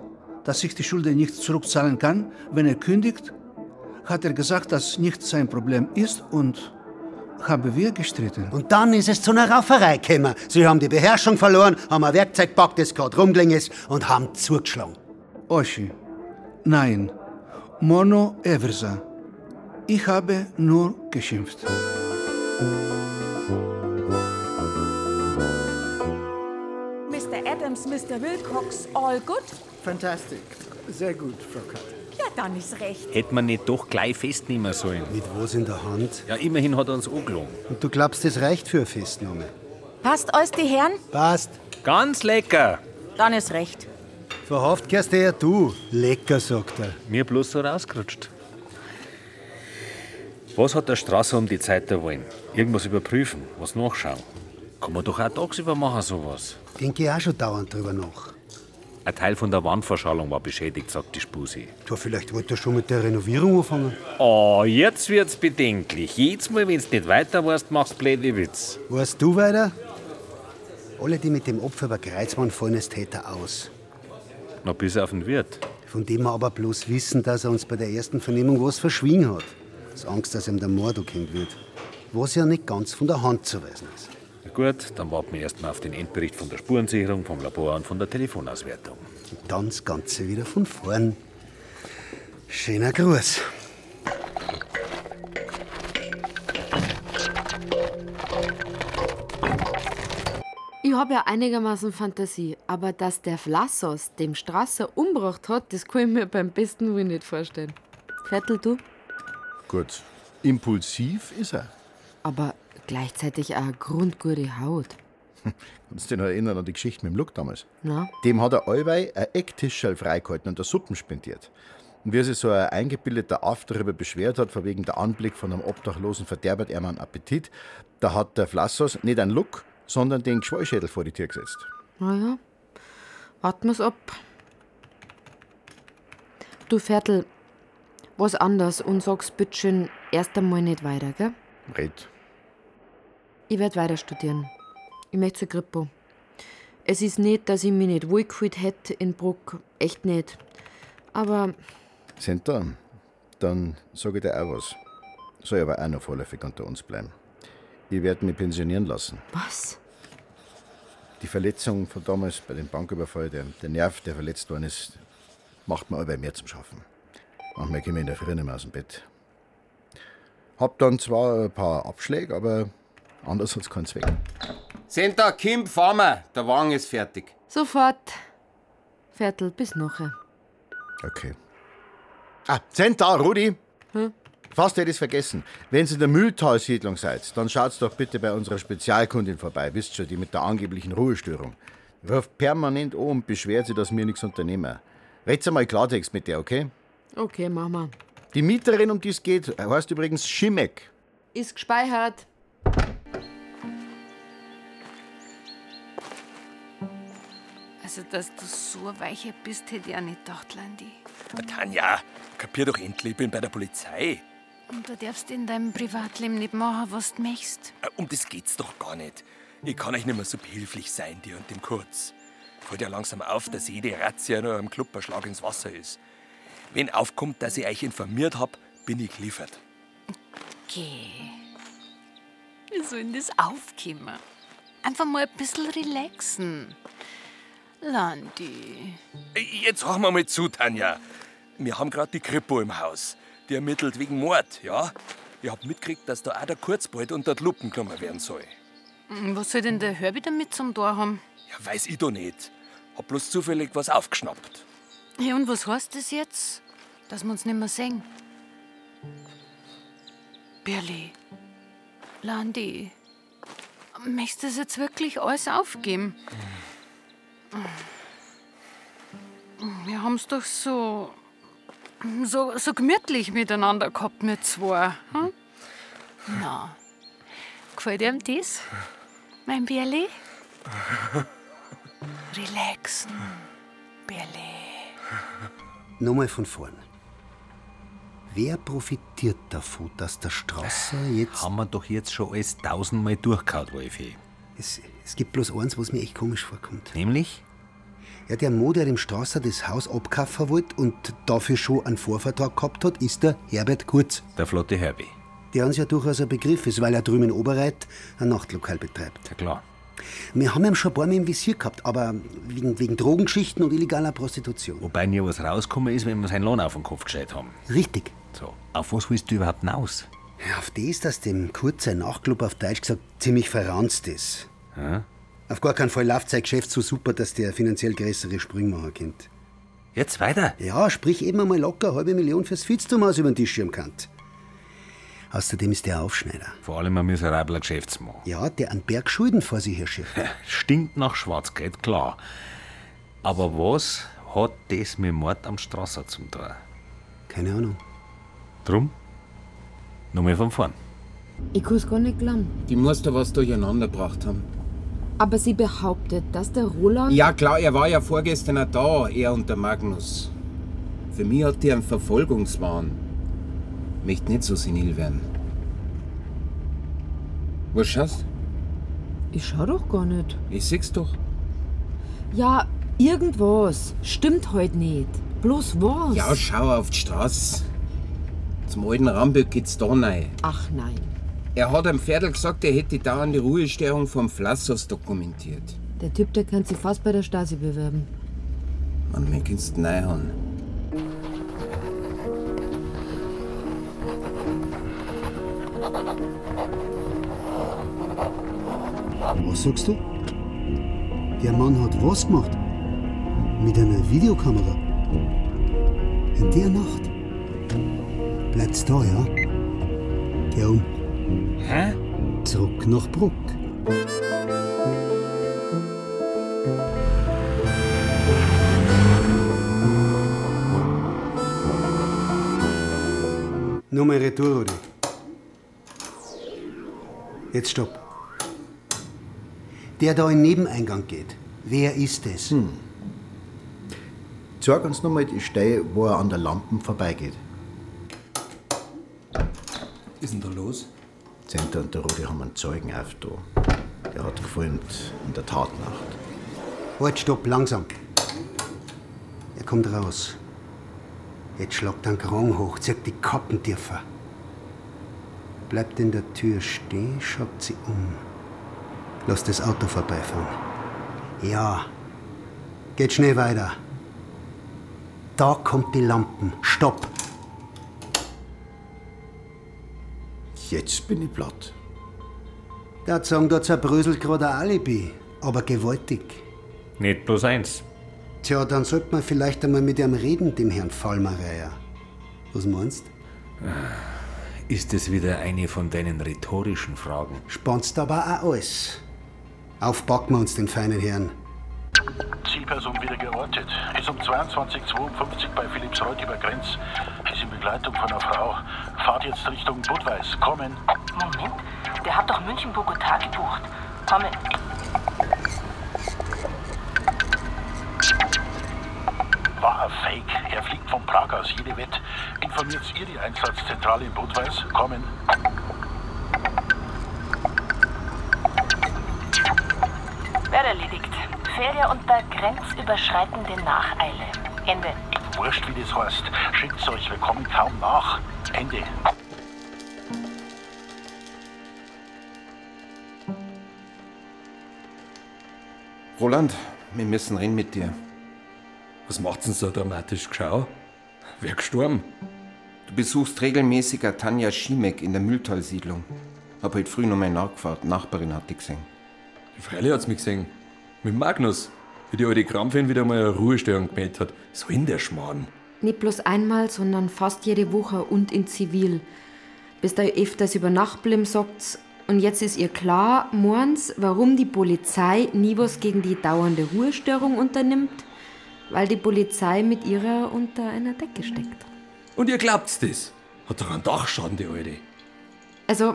dass ich die Schuld nicht zurückzahlen kann, wenn er kündigt. Hat er gesagt, dass nicht sein Problem ist und haben wir gestritten. Und dann ist es zu einer Rauferei gekommen. Sie haben die Beherrschung verloren, haben ein Werkzeug gepackt, das gerade rumgelegen ist, und haben zugeschlagen. Oschi, nein, Mono Eversa. Ich habe nur geschimpft. Mr. Adams, Mr. Wilcox, all good? Fantastic. Sehr gut, Frau Katt. Ja, dann ist recht. Hätte man nicht doch gleich festnehmen sollen. Mit was in der Hand? Ja, immerhin hat er uns angelogen. Und du glaubst, das reicht für eine Festnahme? Passt alles die Herren? Passt. Ganz lecker. Dann ist recht. Verhaftet kehrst ja du. Lecker, sagt er. Mir bloß so rausgerutscht. Was hat der Strasser um die Zeit da wollen? Irgendwas überprüfen, was nachschauen. Kann man doch auch tagsüber machen, sowas. Denke ich auch schon dauernd drüber nach. Ein Teil von der Wandverschallung war beschädigt, sagt die Spusi. Du, vielleicht wollte er schon mit der Renovierung anfangen. Oh, jetzt wird's bedenklich. Jedes Mal, wenn's nicht weiter weißt, machst du blöde Witz. Weißt du weiter? Alle, die mit dem Opfer über Kreuzmann fallen, als Täter aus. Noch bis auf den Wirt. Von dem wir aber bloß wissen, dass er uns bei der ersten Vernehmung was verschwiegen hat. Aus Angst, dass ihm der Mord angehängt wird. Was ja nicht ganz von der Hand zu weisen ist. Na gut, dann warten wir erstmal auf den Endbericht von der Spurensicherung, vom Labor und von der Telefonauswertung. Und dann das Ganze wieder von vorn. Schöner Gruß. Ich habe ja einigermaßen Fantasie, aber dass der Flassos dem Strasser umgebracht hat, das kann ich mir beim besten Willen nicht vorstellen. Viertel, du? Gut, impulsiv ist er. Aber gleichzeitig auch eine grundgute Haut. Kannst du dich noch erinnern an die Geschichte mit dem Luck damals? Na? Dem hat er allweil ein Ecktischschall freigehalten und der Suppen spendiert. Und wie sich so ein eingebildeter Aff darüber beschwert hat, von wegen der Anblick von einem Obdachlosen verderbert er einen Appetit, da hat der Flassos nicht einen Luck, sondern den Geschwollschädel vor die Tür gesetzt. Naja, warten wir's ab. Du Viertel, was anders und sag's bitte schön erst einmal nicht weiter, gell? Red. Ich werd weiter studieren. Ich möchte zur Kripo. Es ist nicht, dass ich mich nicht wohlgefühlt hätte in Bruck. Echt nicht. Aber Senta, dann sage ich dir auch was. Soll aber auch noch vorläufig unter uns bleiben. Ich werde mich pensionieren lassen. was? Die Verletzung von damals bei dem Banküberfall, der, der Nerv, der verletzt worden ist, macht mir allweil mehr zum Schaffen. Manchmal komme ich in der Früh nicht mehr aus dem Bett. Hab dann zwar ein paar Abschläge, aber anders hat's keinen Zweck. Senta, Kim, fahren wir. Der Wagen ist fertig. Sofort. Viertel, bis nachher. Okay. Ah, Senta, Rudi! Hm? Fast hätte ich es vergessen. Wenn Sie in der Mühltalsiedlung seid, dann schaut's doch bitte bei unserer Spezialkundin vorbei. Wisst schon, die mit der angeblichen Ruhestörung. Ruft permanent an und beschwert sich, dass wir nichts unternehmen. Red's einmal Klartext mit der, okay? Okay, Mama. Die Mieterin, um die es geht, heißt übrigens Schimek. Ist gespeichert. Also, dass du so weicher bist, hätte ich auch nicht gedacht, Landi. Tanja, kapier doch endlich, ich bin bei der Polizei. Und du darfst in deinem Privatleben nicht machen, was du möchtest. Äh, Um das geht's doch gar nicht. Ich kann euch nicht mehr so behilflich sein, dir und dem Kurz. Fällt ja langsam auf, dass jede Razzia nur am Club ein Schlag ins Wasser ist. Wenn aufkommt, dass ich euch informiert hab, bin ich geliefert. Okay. Wie soll denn das aufkommen? Einfach mal ein bisschen relaxen. Landi. Jetzt hören wir mal zu, Tanja. Wir haben gerade die Kripo im Haus. Die ermittelt wegen Mord, ja? Ich hab mitgekriegt, dass da auch der Kurz bald unter die Lupen genommen werden soll. Hm, Was soll denn der Herbie damit zum Tor haben? Ja, weiß ich doch nicht. Hab bloß zufällig was aufgeschnappt. Ja, und was heißt das jetzt? Dass wir uns nicht mehr sehen? Birli. Landi. Möchtest du das jetzt wirklich alles aufgeben? Wir haben's doch so, so, so gemütlich miteinander gehabt, mit zwei. Hm? Na, gefällt dir das, mein Birli? Relaxen. Berle. Nochmal von vorn. Wer profitiert davon, dass der Strasser jetzt. Haben wir doch jetzt schon alles tausendmal durchgehauen, Wolfi. Es, es gibt bloß eins, was mir echt komisch vorkommt. Nämlich? Ja, der Mo, der dem Strasser das Haus abkaufen wollte und dafür schon einen Vorvertrag gehabt hat, ist der Herbert Kurz. Der flotte Herbie. Der uns ja durchaus ein Begriff ist, weil er drüben in Oberreit ein Nachtlokal betreibt. Ja, klar. Wir haben ihn schon ein paar Mal im Visier gehabt, aber wegen, wegen Drogengeschichten und illegaler Prostitution. Wobei nie was rausgekommen ist, wenn wir seinen Lohn auf den Kopf gescheit haben. Richtig. So, auf was willst du überhaupt hinaus? Ja, auf das, dass dem Kurz sein Nachtclub auf Deutsch gesagt ziemlich verranzt ist. Ja? Auf gar keinen Fall läuft sein Geschäft so super, dass der finanziell größere Sprünge machen könnte. Jetzt weiter? Ja, sprich eben einmal locker eine halbe Million fürs Fitztumhaus über den Tisch schirmen kann. Außerdem ist der Aufschneider. Vor allem ein miserabler Geschäftsmann. Ja, der einen Berg Schulden vor sich herschifft. Stinkt nach Schwarzgeld, klar. Aber was hat das mit Mord am Strasser zum tun? Keine Ahnung. Drum? Nochmal von vorn. Ich kann's gar nicht glauben. Die muss da was durcheinander gebracht haben. Aber sie behauptet, dass der Roland. Ja, klar, er war ja vorgestern auch da, er und der Magnus. Für mich hat die einen Verfolgungswahn. Möchte nicht so senil werden. Was schaust? Ich schau doch gar nicht. Ich seh's doch. Ja, irgendwas. Stimmt heute nicht. Bloß was? Ja, schau auf die Straße. Zum alten Ramböck geht's da rein. Ach nein. Er hat am Pferdl gesagt, er hätte da an die Ruhestörung vom Flassos dokumentiert. Der Typ, der kann sich fast bei der Stasi bewerben. Man, mir kannst du reinhauen. Was sagst du? Der Mann hat was gemacht? Mit einer Videokamera? In der Nacht? Bleibt's da, ja? Geh um. Hä? Zurück nach Bruck. Nochmal Retour, Rudi. Jetzt stopp. Der da in den Nebeneingang geht. Wer ist es? Hm. Zeig uns nochmal die Stelle, wo er an der Lampen vorbeigeht. Was ist denn da los? Zenta und der Rudi haben einen Zeugen auf da. Der hat gefilmt in der Tatnacht. Halt, stopp, langsam. Er kommt raus. Jetzt schlagt er den Krang hoch, zieht die Kappen tiefer. Bleibt in der Tür stehen, schaut sie um. Lass das Auto vorbeifahren. Ja. Geht schnell weiter. Da kommt die Lampen. Stopp. Jetzt bin ich platt. Der sagen, da zerbröselt gerade ein Alibi. Aber gewaltig. Nicht bloß eins. Tja, dann sollte man vielleicht einmal mit ihm reden, dem Herrn Fallmereier. Was meinst? Ist es wieder eine von deinen rhetorischen Fragen? Spannst aber auch alles. Aufpacken wir uns den feinen Herrn. Zielperson wieder geortet. Ist um 22.52 bei Philippsreuth über Grenz. Ist in Begleitung von einer Frau. Fahrt jetzt Richtung Budweis. Kommen. Moment, der hat doch München-Bogotá gebucht. Komme. War ein Fake. Er fliegt von Prag aus, jede Wett. Informiert ihr die Einsatzzentrale in Budweis? Kommen. Fähre unter grenzüberschreitende Nacheile. Ende. Wurscht, wie das heißt. Schickt's euch, wir kommen kaum nach. Ende. Roland, wir müssen reden mit dir. Was macht's denn so dramatisch geschau? Wer gestorben? Du besuchst regelmäßig Tanja Schimek in der Mülltalsiedlung. Hab heute früh noch mal nachgefragt. Nachbarin hat dich gesehen. Freilich hat's mich gesehen. Mit Magnus. Wie die alte Krampfin wieder mal eine Ruhestörung gemäht hat. So in der Schmarrn. Nicht bloß einmal, sondern fast jede Woche und in Zivil. Bis da öfters über Nacht bleiben, sagt's. Und jetzt ist ihr klar, morgens, warum die Polizei nie was gegen die dauernde Ruhestörung unternimmt? Weil die Polizei mit ihrer unter einer Decke steckt. Und ihr glaubt's das? Hat doch einen Dachschaden, die Alte. Also,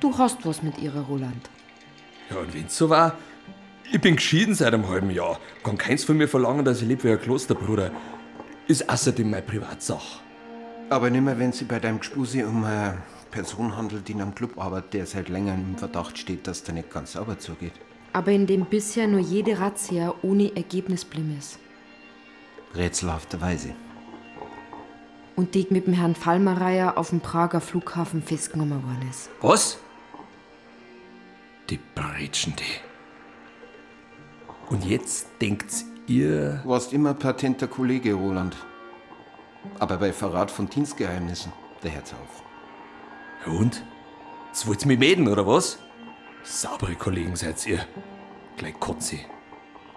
du hast was mit ihrer Roland. Ja, und wenn's so war, Ich bin geschieden seit einem halben Jahr. Kann keins von mir verlangen, dass ich lebe wie ein Klosterbruder. Ist außerdem meine Privatsache. Aber nimmer, wenn sie bei deinem Gespusi um eine Person handelt, die in einem Club arbeitet, der seit längerem im Verdacht steht, dass der nicht ganz sauber zugeht. Aber in dem bisher nur jede Razzia ohne Ergebnis blieb ist. Rätselhafterweise. Und die mit dem Herrn Fallmereier auf dem Prager Flughafen festgenommen worden ist. Was? Die Bretschen, die. Und jetzt denkt's ihr. Warst immer patenter Kollege, Roland. Aber bei Verrat von Dienstgeheimnissen, der Herz auf. Und? Jetzt wollt's mich mäden, oder was? Saubere Kollegen seid ihr. Gleich kotze.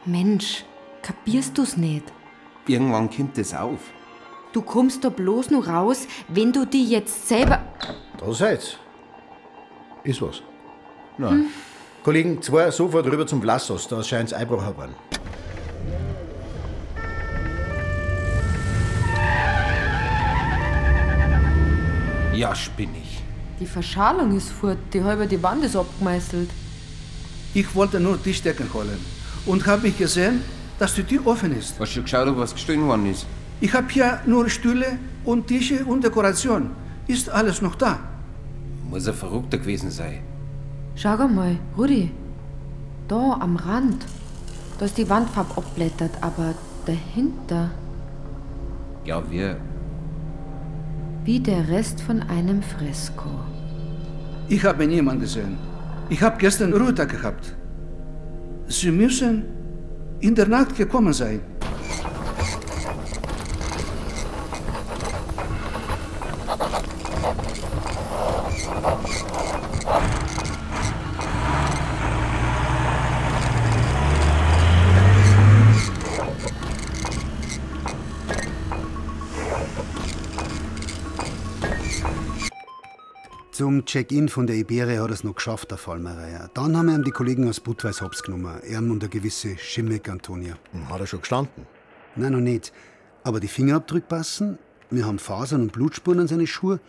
Mensch, kapierst du's nicht? Irgendwann kommt es auf. Du kommst da bloß nur raus, wenn du die jetzt selber. Da seid's. Ist was? Nein. Hm. Kollegen, zwei sofort rüber zum Vlassos, da scheint's Einbruch worden. Ja, spinnig. Die Verschalung ist fort, die halbe die Wand ist abgemeißelt. Ich wollte nur Tischdecken holen. Und habe ich gesehen, dass die Tür offen ist. Hast du geschaut, ob was gestohlen worden ist? Ich habe hier nur Stühle und Tische und Dekoration. Ist alles noch da? Muss ein Verrückter gewesen sein. Schau mal, Rudi. Da am Rand. Da ist die Wandfarbe abblättert, aber dahinter. Ja, wir. Wie der Rest von einem Fresko. Ich habe niemanden gesehen. Ich habe gestern Ruhetag gehabt. Sie müssen in der Nacht gekommen sein. Check-in von der Iberia hat er es noch geschafft, der Fallmereier. Dann haben ihm die Kollegen aus Budweis Hops genommen. Er und eine gewisse Schimmick Antonia. Hat er schon gestanden? Nein, noch nicht. Aber die Fingerabdrücke passen. Wir haben Fasern und Blutspuren an seine Schuhe.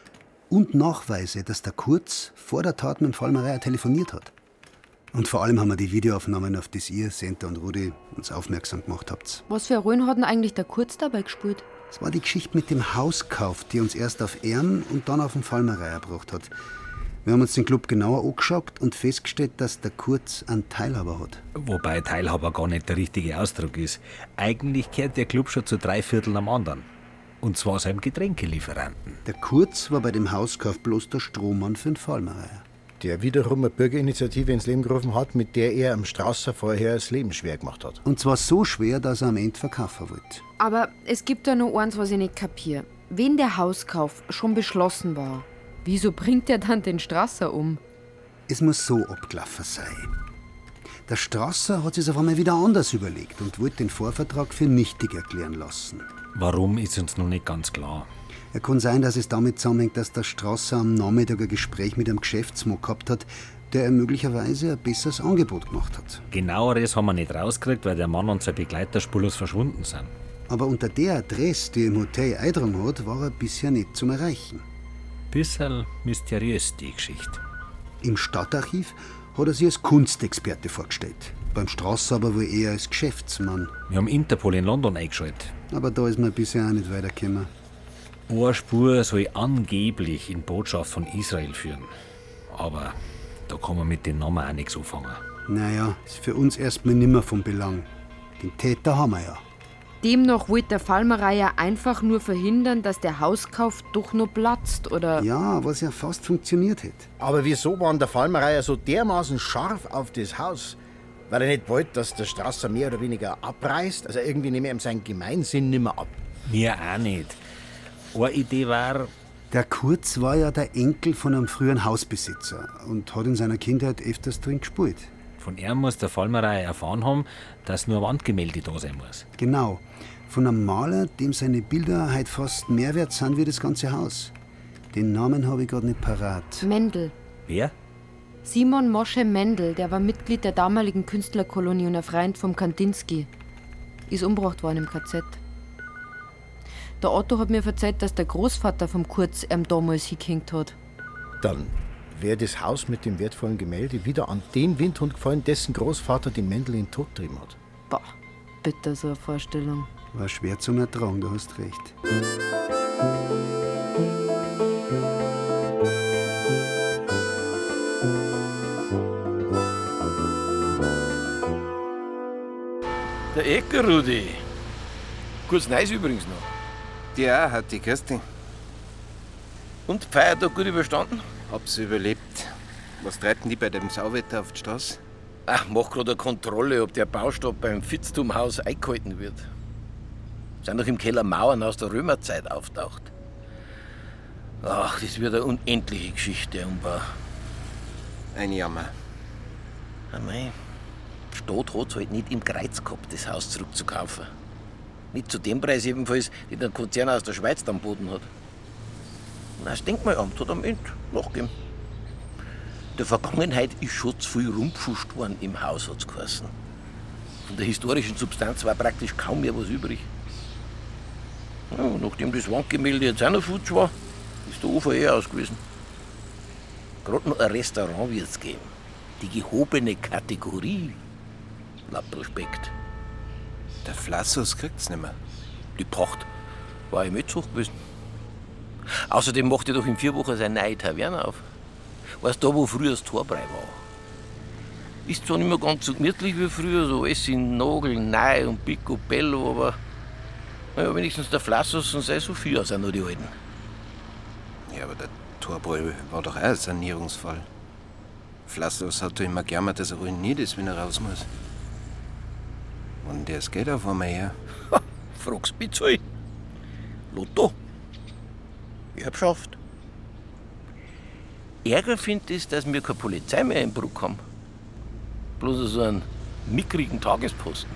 Und Nachweise, dass der Kurz vor der Tat mit dem Fallmereier telefoniert hat. Und vor allem haben wir die Videoaufnahmen, auf das ihr, Senta und Rudi, uns aufmerksam gemacht habt. Was für Rollen hat denn eigentlich der Kurz dabei gespielt? Es war die Geschichte mit dem Hauskauf, die uns erst auf Ehren und dann auf den Fallmereier gebracht hat. Wir haben uns den Club genauer angeschaut und festgestellt, dass der Kurz einen Teilhaber hat. Wobei Teilhaber gar nicht der richtige Ausdruck ist. Eigentlich gehört der Club schon zu drei Vierteln am anderen. Und zwar seinem Getränkelieferanten. Der Kurz war bei dem Hauskauf bloß der Strohmann für den Fallmereier. Der wiederum eine Bürgerinitiative ins Leben gerufen hat, mit der er am Strasser vorher das Leben schwer gemacht hat. Und zwar so schwer, dass er am Ende verkaufen wollte. Aber es gibt da noch eins, was ich nicht kapier. Wenn der Hauskauf schon beschlossen war, wieso bringt er dann den Strasser um? Es muss so abgelaufen sein. Der Strasser hat sich auf einmal wieder anders überlegt und wollte den Vorvertrag für nichtig erklären lassen. Warum ist uns noch nicht ganz klar. Er kann sein, dass es damit zusammenhängt, dass der Strasser am Nachmittag ein Gespräch mit einem Geschäftsmann gehabt hat, der ihm möglicherweise ein besseres Angebot gemacht hat. Genaueres haben wir nicht rausgekriegt, weil der Mann und sein Begleiter spurlos verschwunden sind. Aber unter der Adresse, die im Hotel eingetragen hat, war er bisher nicht zum Erreichen. Bisschen mysteriös, die Geschichte. Im Stadtarchiv hat er sich als Kunstexperte vorgestellt. Beim Strasser aber wohl eher als Geschäftsmann. Wir haben Interpol in London eingeschaltet. Aber da ist man bisher auch nicht weitergekommen. Eine Spur soll angeblich in Botschaft von Israel führen. Aber da kann man mit den Namen auch nichts anfangen. Naja, ist für uns erstmal nimmer von Belang. Den Täter haben wir ja. Demnach wollte der Fallmereier einfach nur verhindern, dass der Hauskauf doch nur platzt, oder? Ja, was ja fast funktioniert hätte. Aber wieso war denn der Fallmereier so dermaßen scharf auf das Haus? Weil er nicht wollte, dass der Strasser mehr oder weniger abreißt? Also irgendwie nehme ich ihm seinen Gemeinsinn nimmer ab. Mir auch nicht. Eine Idee war, Der Kurz war ja der Enkel von einem früheren Hausbesitzer und hat in seiner Kindheit öfters drin gespielt. Von ihm muss der Fallmereier erfahren haben, dass nur ein Wandgemälde da sein muss. Genau. Von einem Maler, dem seine Bilder heute fast mehr wert sind wie das ganze Haus. Den Namen habe ich gerade nicht parat. Mendel. Wer? Simon Mosche Mendel, der war Mitglied der damaligen Künstlerkolonie und ein Freund vom Kandinsky. Ist umgebracht worden im KZ. Der Otto hat mir erzählt, dass der Großvater vom Kurz ihm damals hingehängt hat. Dann wäre das Haus mit dem wertvollen Gemälde wieder an den Windhund gefallen, dessen Großvater den Mendel in den Tod getrieben hat. Boah, bitte so eine Vorstellung. War schwer zum Ertragen, du hast recht. Der Ecker, Rudi. Kurz Neues übrigens noch. Ja, hat die Kirsti. Und Feiertag gut überstanden? Hab's überlebt. Was treibten die bei dem Sauwetter auf die Straße? Ach, mach gerade eine Kontrolle, ob der Baustoff beim Fitztumhaus eingehalten wird. Sind doch im Keller Mauern aus der Römerzeit auftaucht. Ach, das wird eine unendliche Geschichte, der Umbau. Ein Jammer. Mei. Die Stadt hat's halt nicht im Kreuz gehabt, das Haus zurückzukaufen. Nicht zu dem Preis jedenfalls, den der Konzern aus der Schweiz am Boden hat. Das Denkmalamt hat am Ende nachgegeben. Der Vergangenheit ist schon zu viel rumgepfuscht worden im Haus, hat's geheißen. Von der historischen Substanz war praktisch kaum mehr was übrig. Ja, nachdem das Wandgemälde jetzt auch noch futsch war, ist der Ufer eh aus gewesen. Gerade noch ein Restaurant wird's geben. Die gehobene Kategorie. Laut Prospekt. Der Flassus kriegt's nimmer. Die Pacht war jetzt hoch gewesen. Außerdem macht er doch in vier Wochen seine neue Taverne auf. Weißt du, da, wo früher das Torbrei war? Ist zwar nicht mehr ganz so gemütlich wie früher, so alles in Nagel, Neu und Picobello, aber naja, wenigstens der Flassus und sei Sophia sind noch die Alten. Ja, aber der Torbräu war doch auch ein Sanierungsfall. Flassus hat doch immer gejammert, dass er ruiniert ist, wenn er raus muss. Und das geht auf einmal her. Frag's mich zu. Lotto. Erbschaft. Ärger finde ich, dass wir keine Polizei mehr im Bruck haben. Bloß so einen mickrigen Tagesposten.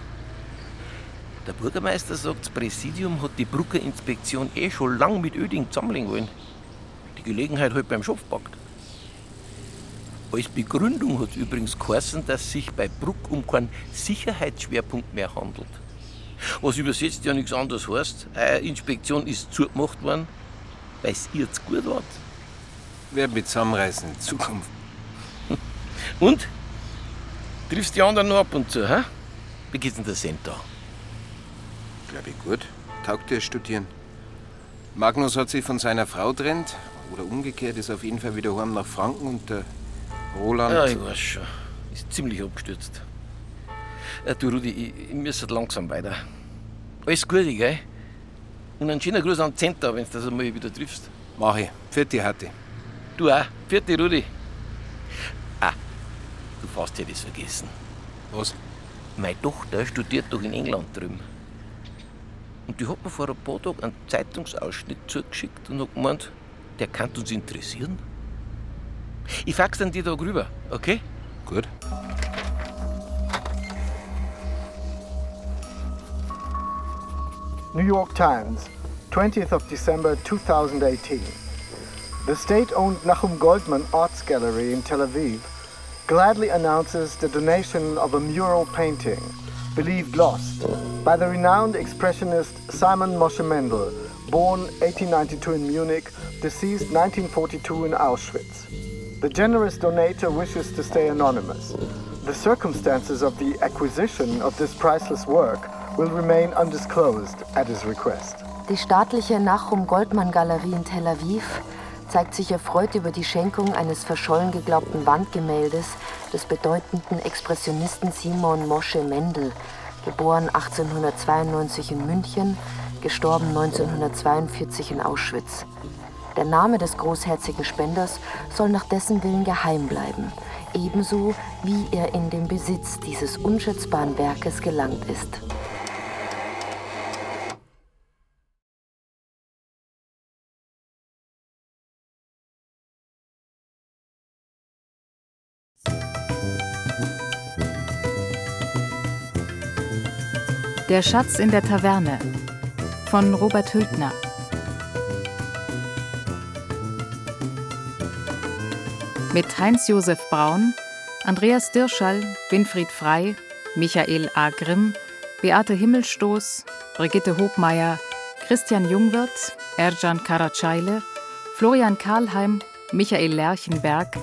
Der Bürgermeister sagt, das Präsidium hat die Brucker Inspektion eh schon lang mit Öding zusammenlegen wollen. Die Gelegenheit halt beim Schopf packt. Als Begründung hat übrigens geheißen, dass sich bei Bruck um keinen Sicherheitsschwerpunkt mehr handelt. Was übersetzt ja nichts anderes heißt, eine Inspektion ist zugemacht worden, weil es ihr zu gut war. Wer mit zusammenreißen in Zukunft. Und? Triffst die anderen noch ab und zu, hä? Wie geht's denn der Cent da? Glaub ich gut. Taugt dir studieren. Magnus hat sich von seiner Frau trennt, oder umgekehrt, ist auf jeden Fall wieder heim nach Franken und der Roland. Ja, ich weiß schon. Ist ziemlich abgestürzt. Äh, du, Rudi, ich, ich muss langsam weiter. Alles Gute, gell? Und einen schönen Gruß an den Center, wenn du das einmal wieder triffst. Mach ich. Vierte Hatti. Du auch. Vierte, Rudi. Ah, du fast hättest vergessen. Was? Meine Tochter studiert doch in England drüben. Und die hat mir vor ein paar Tagen einen Zeitungsausschnitt zugeschickt und hat gemeint, der kann uns interessieren. Ich fax dann die Tag rüber, okay? Gut. New York Times, 20th of December 2018. The state owned Nachum Goldman Arts Gallery in Tel Aviv gladly announces the donation of a mural painting, believed lost, by the renowned expressionist Simon Moshe Mendel, born 1892 in Munich, deceased 1942 in Auschwitz. The generous donator wishes to stay anonymous. The circumstances of the acquisition of this priceless work will remain undisclosed at his request. Die staatliche Nachum Goldmann Galerie in Tel Aviv zeigt sich erfreut über die Schenkung eines verschollen geglaubten Wandgemäldes des bedeutenden Expressionisten Simon Mosche Mendel, geboren 1892 in München, gestorben 1942 in Auschwitz. Der Name des großherzigen Spenders soll nach dessen Willen geheim bleiben, ebenso wie er in den Besitz dieses unschätzbaren Werkes gelangt ist. Der Schatz in der Taverne von Robert Hültner. Mit Heinz-Josef Braun, Andreas Dirschall, Winfried Frei, Michael A. Grimm, Beate Himmelstoß, Brigitte Hobmeier, Christian Jungwirth, Erjan Karacayle, Florian Karlheim, Michael Lerchenberg,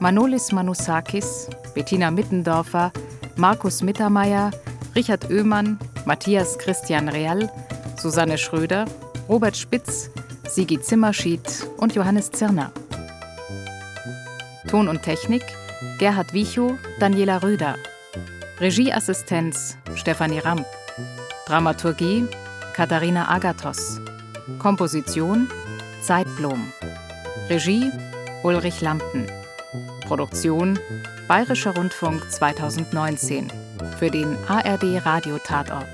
Manolis Manusakis, Bettina Mittendorfer, Markus Mittermeier, Richard Oehmann, Matthias Christian Real, Susanne Schröder, Robert Spitz, Sigi Zimmerschied und Johannes Zirner. Ton und Technik Gerhard Wichow, Daniela Röder. Regieassistenz Stefanie Ramp. Dramaturgie Katharina Agathos. Komposition Zeitblom. Regie Ulrich Lampen. Produktion Bayerischer Rundfunk 2019 für den ARD Radiotatort.